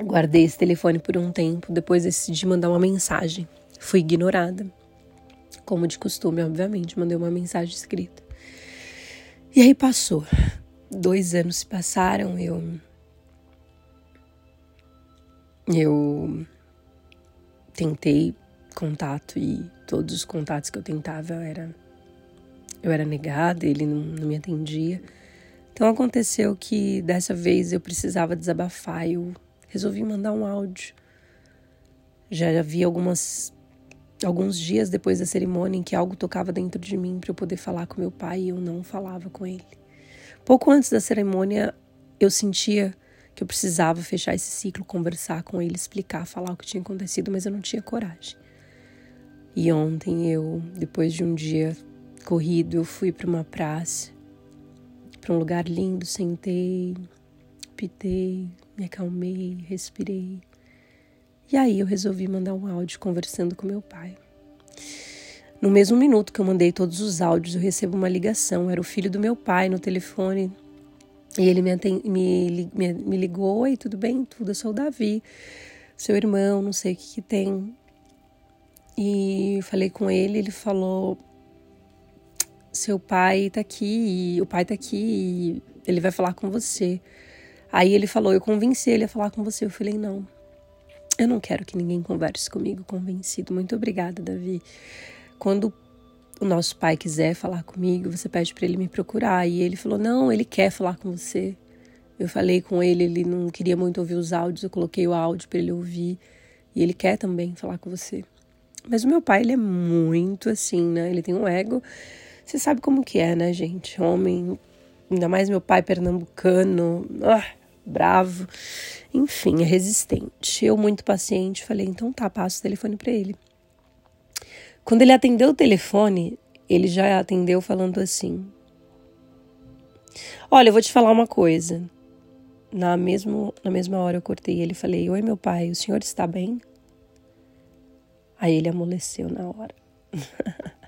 Speaker 1: Guardei esse telefone por um tempo, depois decidi mandar uma mensagem. Fui ignorada. Como de costume, obviamente, mandei uma mensagem escrita. E aí passou. dois anos se passaram, eu. Eu tentei contato e todos os contatos que eu tentava eu era, eu era negada, ele não, não me atendia. Então aconteceu que dessa vez eu precisava desabafar, eu resolvi mandar um áudio. Já havia algumas alguns dias depois da cerimônia em que algo tocava dentro de mim para eu poder falar com meu pai e eu não falava com ele. Pouco antes da cerimônia, eu sentia que eu precisava fechar esse ciclo, conversar com ele, explicar, falar o que tinha acontecido, mas eu não tinha coragem. E ontem eu, depois de um dia corrido, eu fui para uma praça, para um lugar lindo, sentei, pitei, me acalmei, respirei. E aí eu resolvi mandar um áudio conversando com meu pai. No mesmo minuto que eu mandei todos os áudios, eu recebo uma ligação. Era o filho do meu pai no telefone. E ele me, me, me, me ligou: Oi, tudo bem? Tudo, eu sou o Davi, seu irmão, não sei o que, que tem. E falei com ele, ele falou: Seu pai tá aqui, o pai tá aqui, ele vai falar com você. Aí ele falou: Eu convenci ele a falar com você. Eu falei: Não, eu não quero que ninguém converse comigo convencido. Muito obrigada, Davi. Quando o nosso pai quiser falar comigo, você pede para ele me procurar. E ele falou: Não, ele quer falar com você. Eu falei com ele, ele não queria muito ouvir os áudios, eu coloquei o áudio para ele ouvir. E ele quer também falar com você. Mas o meu pai, ele é muito assim, né? Ele tem um ego. Você sabe como que é, né, gente? Homem, ainda mais meu pai pernambucano. Ah, bravo, enfim, é resistente. Eu, muito paciente, falei: então tá, passo o telefone para ele. Quando ele atendeu o telefone, ele já atendeu falando assim: Olha, eu vou te falar uma coisa. Na, mesmo, na mesma hora eu cortei ele e falei: Oi, meu pai, o senhor está bem? Aí ele amoleceu na hora.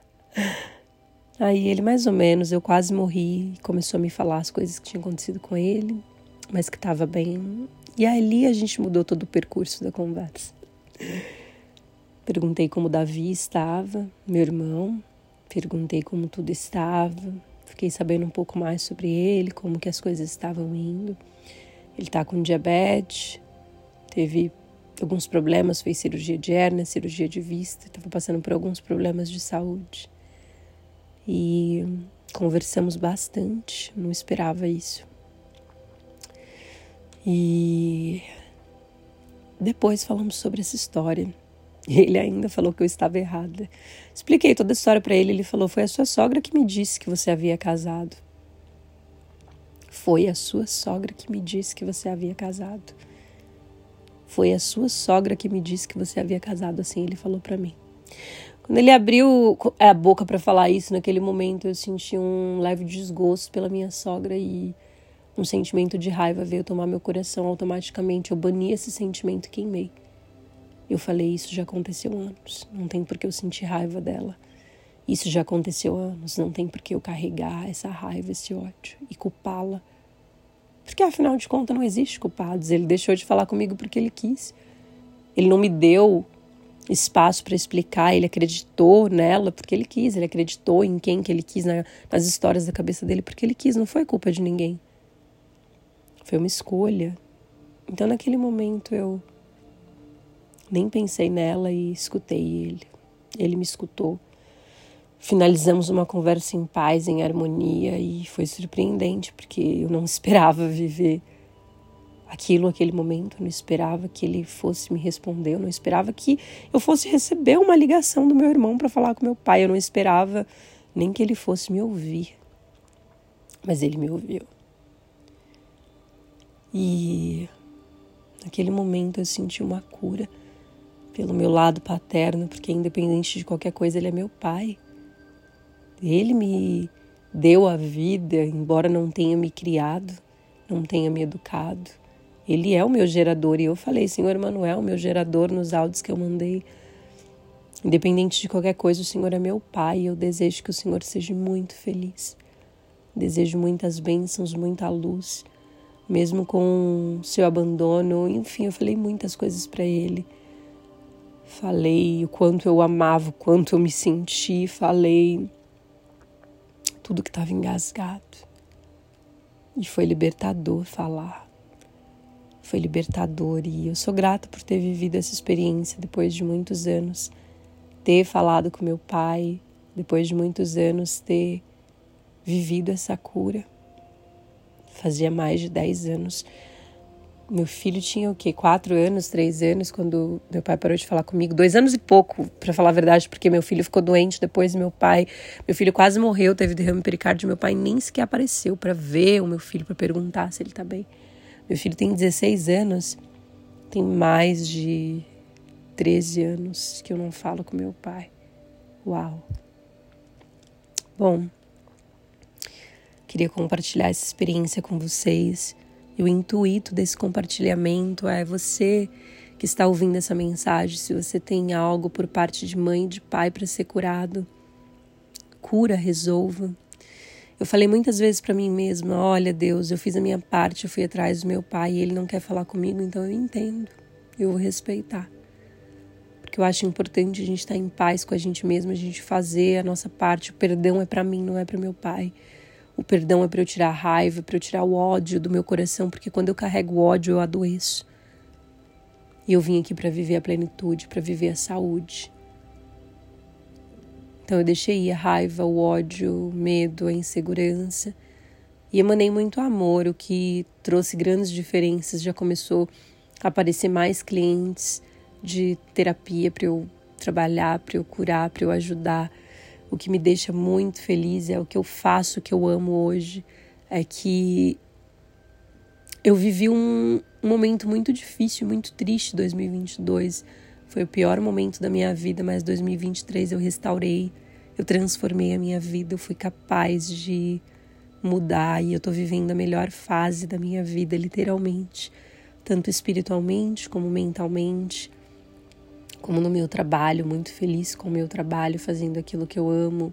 Speaker 1: Aí ele, mais ou menos, eu quase morri, começou a me falar as coisas que tinham acontecido com ele mas que estava bem. E ali a gente mudou todo o percurso da conversa. Perguntei como Davi estava, meu irmão, perguntei como tudo estava, fiquei sabendo um pouco mais sobre ele, como que as coisas estavam indo. Ele está com diabetes, teve alguns problemas, fez cirurgia de hérnia, cirurgia de vista, estava passando por alguns problemas de saúde. E conversamos bastante, não esperava isso. E depois falamos sobre essa história. Ele ainda falou que eu estava errada. Expliquei toda a história para ele. Ele falou: Foi a sua sogra que me disse que você havia casado. Foi a sua sogra que me disse que você havia casado. Foi a sua sogra que me disse que você havia casado. Assim ele falou para mim. Quando ele abriu a boca para falar isso, naquele momento eu senti um leve desgosto pela minha sogra e um sentimento de raiva veio tomar meu coração automaticamente. Eu bani esse sentimento e queimei. Eu falei: Isso já aconteceu anos. Não tem por que eu sentir raiva dela. Isso já aconteceu anos. Não tem por que eu carregar essa raiva, esse ódio e culpá-la. Porque afinal de contas não existe culpados. Ele deixou de falar comigo porque ele quis. Ele não me deu espaço para explicar. Ele acreditou nela porque ele quis. Ele acreditou em quem que ele quis, nas histórias da cabeça dele porque ele quis. Não foi culpa de ninguém. Foi uma escolha. Então, naquele momento, eu nem pensei nela e escutei ele. Ele me escutou. Finalizamos uma conversa em paz, em harmonia, e foi surpreendente, porque eu não esperava viver aquilo, aquele momento, eu não esperava que ele fosse me responder, eu não esperava que eu fosse receber uma ligação do meu irmão para falar com meu pai, eu não esperava nem que ele fosse me ouvir. Mas ele me ouviu. E naquele momento eu senti uma cura pelo meu lado paterno, porque independente de qualquer coisa, ele é meu pai. Ele me deu a vida, embora não tenha me criado, não tenha me educado. Ele é o meu gerador. E eu falei, Senhor Manuel, meu gerador, nos áudios que eu mandei. Independente de qualquer coisa, o Senhor é meu pai e eu desejo que o Senhor seja muito feliz. Desejo muitas bênçãos, muita luz mesmo com seu abandono. Enfim, eu falei muitas coisas para ele. Falei o quanto eu amava, o quanto eu me senti, falei tudo que estava engasgado. E foi libertador falar. Foi libertador e eu sou grata por ter vivido essa experiência depois de muitos anos, ter falado com meu pai, depois de muitos anos ter vivido essa cura. Fazia mais de 10 anos meu filho tinha o quê? Quatro anos, três anos, quando meu pai parou de falar comigo. Dois anos e pouco, para falar a verdade, porque meu filho ficou doente depois meu pai. Meu filho quase morreu, teve derrame pericárdio. Meu pai nem sequer apareceu para ver o meu filho, para perguntar se ele tá bem. Meu filho tem 16 anos, tem mais de 13 anos que eu não falo com meu pai. Uau! Bom, queria compartilhar essa experiência com vocês. E o intuito desse compartilhamento é você que está ouvindo essa mensagem, se você tem algo por parte de mãe e de pai para ser curado, cura, resolva. Eu falei muitas vezes para mim mesma: olha, Deus, eu fiz a minha parte, eu fui atrás do meu pai e ele não quer falar comigo, então eu entendo, eu vou respeitar. Porque eu acho importante a gente estar em paz com a gente mesmo, a gente fazer a nossa parte. O perdão é para mim, não é para meu pai. O perdão é para eu tirar a raiva, para eu tirar o ódio do meu coração, porque quando eu carrego ódio eu adoeço. E eu vim aqui para viver a plenitude, para viver a saúde. Então eu deixei a raiva, o ódio, o medo, a insegurança e emanei muito amor, o que trouxe grandes diferenças. Já começou a aparecer mais clientes de terapia para eu trabalhar, para eu curar, para eu ajudar o que me deixa muito feliz é o que eu faço, o que eu amo hoje, é que eu vivi um, um momento muito difícil, muito triste 2022. Foi o pior momento da minha vida, mas 2023 eu restaurei, eu transformei a minha vida, eu fui capaz de mudar e eu tô vivendo a melhor fase da minha vida, literalmente, tanto espiritualmente como mentalmente como no meu trabalho, muito feliz com o meu trabalho, fazendo aquilo que eu amo.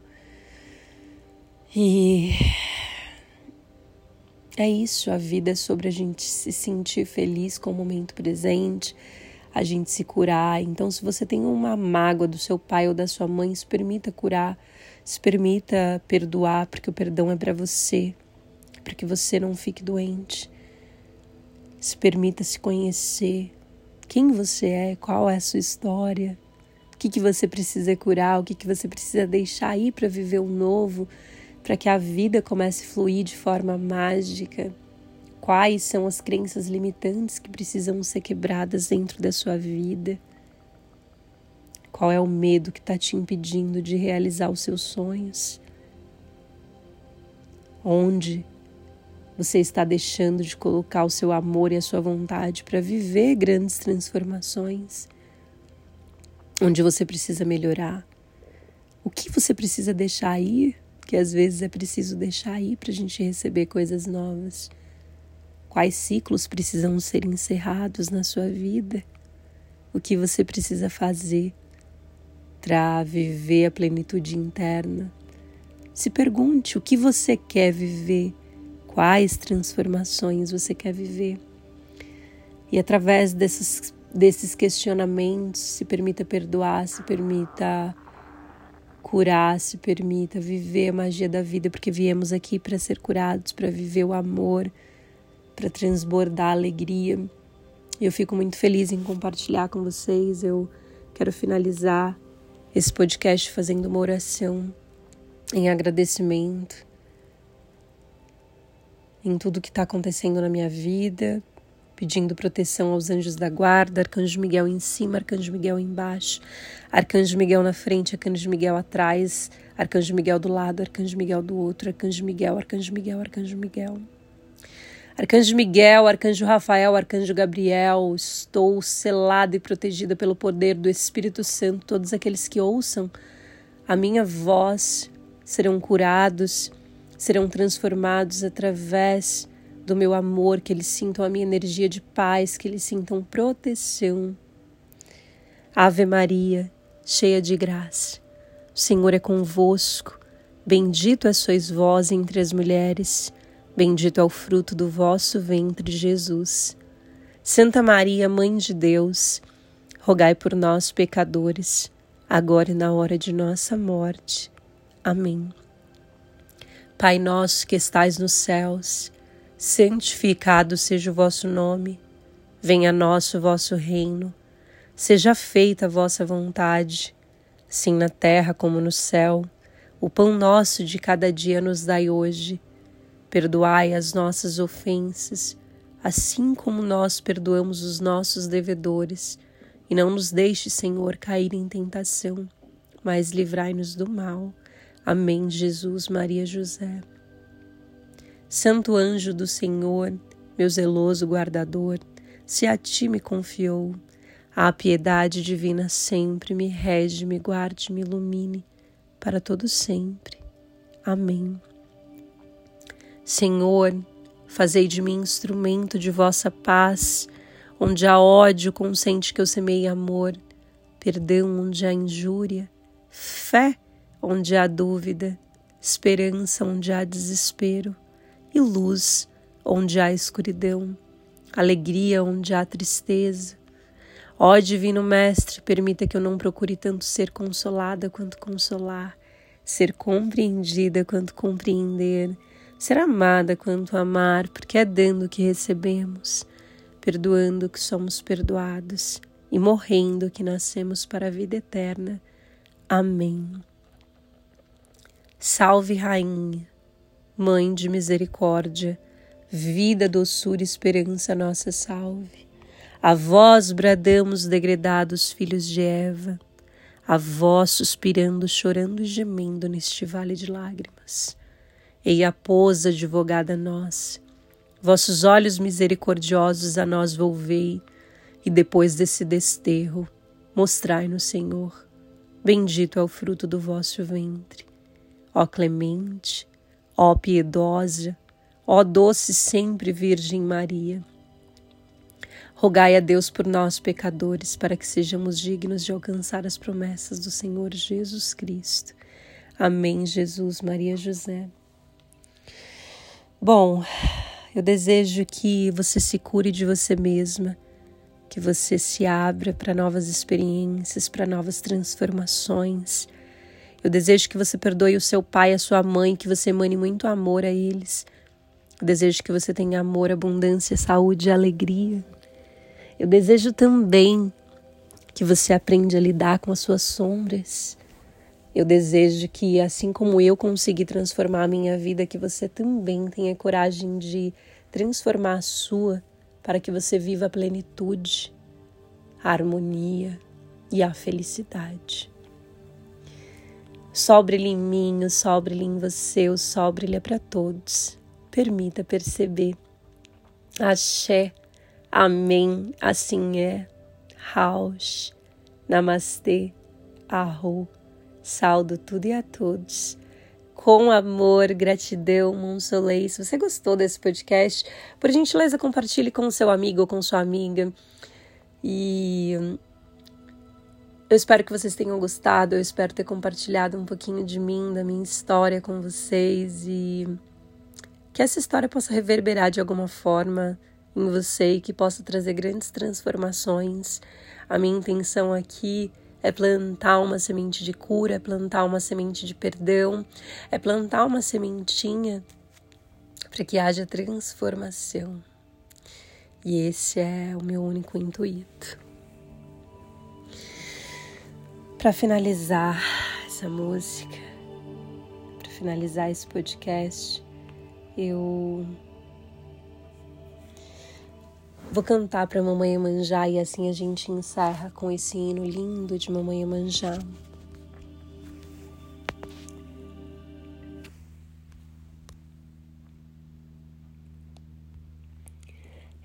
Speaker 1: E é isso, a vida é sobre a gente se sentir feliz com o momento presente, a gente se curar. Então, se você tem uma mágoa do seu pai ou da sua mãe, se permita curar, se permita perdoar, porque o perdão é para você, para que você não fique doente. Se permita se conhecer, quem você é, qual é a sua história, o que, que você precisa curar, o que, que você precisa deixar aí para viver o novo, para que a vida comece a fluir de forma mágica. Quais são as crenças limitantes que precisam ser quebradas dentro da sua vida? Qual é o medo que está te impedindo de realizar os seus sonhos? Onde você está deixando de colocar o seu amor e a sua vontade para viver grandes transformações, onde você precisa melhorar. O que você precisa deixar ir, que às vezes é preciso deixar ir para a gente receber coisas novas. Quais ciclos precisam ser encerrados na sua vida? O que você precisa fazer para viver a plenitude interna? Se pergunte o que você quer viver quais transformações você quer viver. E através desses, desses questionamentos, se permita perdoar, se permita curar, se permita viver a magia da vida, porque viemos aqui para ser curados, para viver o amor, para transbordar a alegria. Eu fico muito feliz em compartilhar com vocês. Eu quero finalizar esse podcast fazendo uma oração em agradecimento em tudo que está acontecendo na minha vida, pedindo proteção aos anjos da guarda, Arcanjo Miguel em cima, Arcanjo Miguel embaixo, Arcanjo Miguel na frente, Arcanjo Miguel atrás, Arcanjo Miguel do lado, Arcanjo Miguel do outro, Arcanjo Miguel, Arcanjo Miguel, Arcanjo Miguel. Arcanjo Miguel, Arcanjo Rafael, Arcanjo Gabriel, estou selada e protegida pelo poder do Espírito Santo. Todos aqueles que ouçam a minha voz serão curados, serão transformados através do meu amor, que eles sintam a minha energia de paz, que eles sintam proteção. Ave Maria, cheia de graça, o Senhor é convosco. Bendito és sois vós entre as mulheres, bendito é o fruto do vosso ventre, Jesus. Santa Maria, Mãe de Deus, rogai por nós, pecadores, agora e na hora de nossa morte. Amém. Pai nosso que estais nos céus, santificado seja o vosso nome, venha a nós o vosso reino, seja feita a vossa vontade, assim na terra como no céu. O pão nosso de cada dia nos dai hoje. Perdoai as nossas ofensas, assim como nós perdoamos os nossos devedores. E não nos deixe, Senhor, cair em tentação, mas livrai-nos do mal. Amém, Jesus, Maria, José. Santo anjo do Senhor, meu zeloso guardador, se a ti me confiou, a piedade divina sempre me rege, me guarde, me ilumine para todo sempre. Amém. Senhor, fazei de mim instrumento de vossa paz, onde há ódio, consente que eu semeie amor, perdão onde há injúria, fé onde há dúvida, esperança onde há desespero e luz onde há escuridão, alegria onde há tristeza. Ó Divino Mestre, permita que eu não procure tanto ser consolada quanto consolar, ser compreendida quanto compreender, ser amada quanto amar, porque é dando que recebemos, perdoando que somos perdoados e morrendo que nascemos para a vida eterna. Amém. Salve, Rainha Mãe de misericórdia, vida, doçura e esperança, nossa salve. A vós bradamos, degredados filhos de Eva, a vós suspirando, chorando e gemendo neste vale de lágrimas. Ei, a pôs, advogada nossa, vossos olhos misericordiosos a nós volvei, e depois desse desterro, mostrai-nos, Senhor. Bendito é o fruto do vosso ventre. Ó clemente, Ó piedosa, ó doce sempre Virgem Maria, rogai a Deus por nós, pecadores, para que sejamos dignos de alcançar as promessas do Senhor Jesus Cristo. Amém, Jesus, Maria, José. Bom, eu desejo que você se cure de você mesma, que você se abra para novas experiências, para novas transformações eu desejo que você perdoe o seu pai a sua mãe, que você emane muito amor a eles. Eu desejo que você tenha amor, abundância, saúde e alegria. Eu desejo também que você aprenda a lidar com as suas sombras. Eu desejo que, assim como eu consegui transformar a minha vida, que você também tenha coragem de transformar a sua para que você viva a plenitude, a harmonia e a felicidade. Sol brilha em mim, o sol em você, o sol brilha para todos. Permita perceber. Axé, Amém, assim é. Raush, Namastê, Arro. Saldo tudo e a todos. Com amor, gratidão, Monsolei. Se você gostou desse podcast, por gentileza, compartilhe com seu amigo ou com sua amiga. E eu espero que vocês tenham gostado, eu espero ter compartilhado um pouquinho de mim, da minha história com vocês e que essa história possa reverberar de alguma forma em você e que possa trazer grandes transformações. A minha intenção aqui é plantar uma semente de cura, é plantar uma semente de perdão, é plantar uma sementinha para que haja transformação. E esse é o meu único intuito. Para finalizar essa música, para finalizar esse podcast, eu vou cantar para Mamãe Manjá e assim a gente encerra com esse hino lindo de Mamãe Manjá.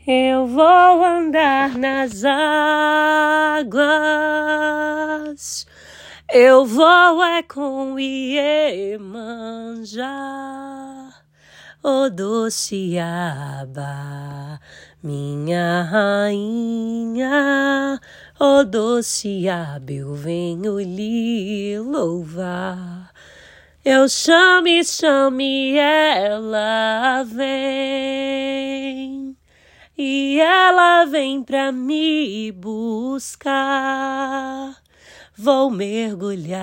Speaker 1: Eu vou andar nas águas, eu vou é com Iemanjá, o doce aba, minha rainha, o doce aba, eu venho lhe louvar. Eu chame, chame, ela vem e ela vem pra me buscar. Vou mergulhar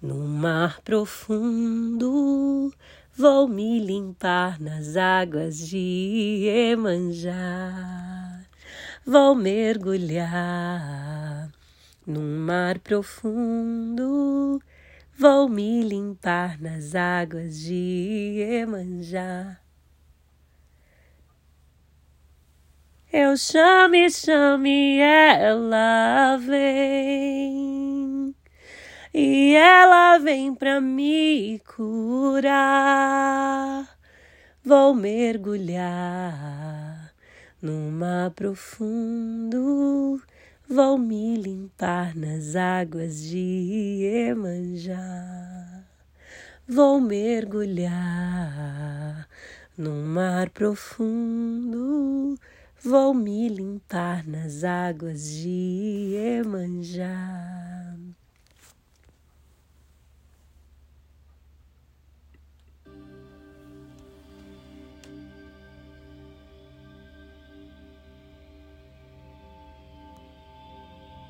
Speaker 1: No mar profundo vou me limpar nas águas de Iemanjá. Vou mergulhar num mar profundo, vou me limpar nas águas de Iemanjá. Eu chame, chame, ela vem. E ela vem pra me curar. Vou mergulhar no mar profundo. Vou me limpar nas águas de Iemanjá. Vou mergulhar no mar profundo Vou me limpar nas águas de Iemanjá.